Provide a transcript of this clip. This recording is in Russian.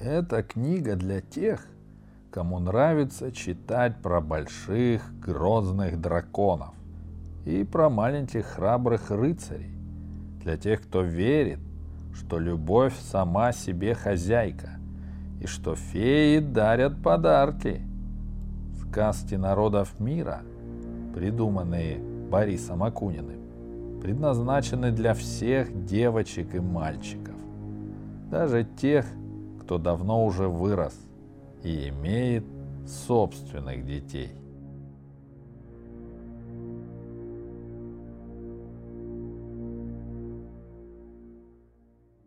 Это книга для тех, кому нравится читать про больших грозных драконов и про маленьких храбрых рыцарей. Для тех, кто верит, что любовь сама себе хозяйка и что феи дарят подарки. Сказки народов мира, придуманные Борисом Акуниным, предназначены для всех девочек и мальчиков, даже тех, кто давно уже вырос и имеет собственных детей.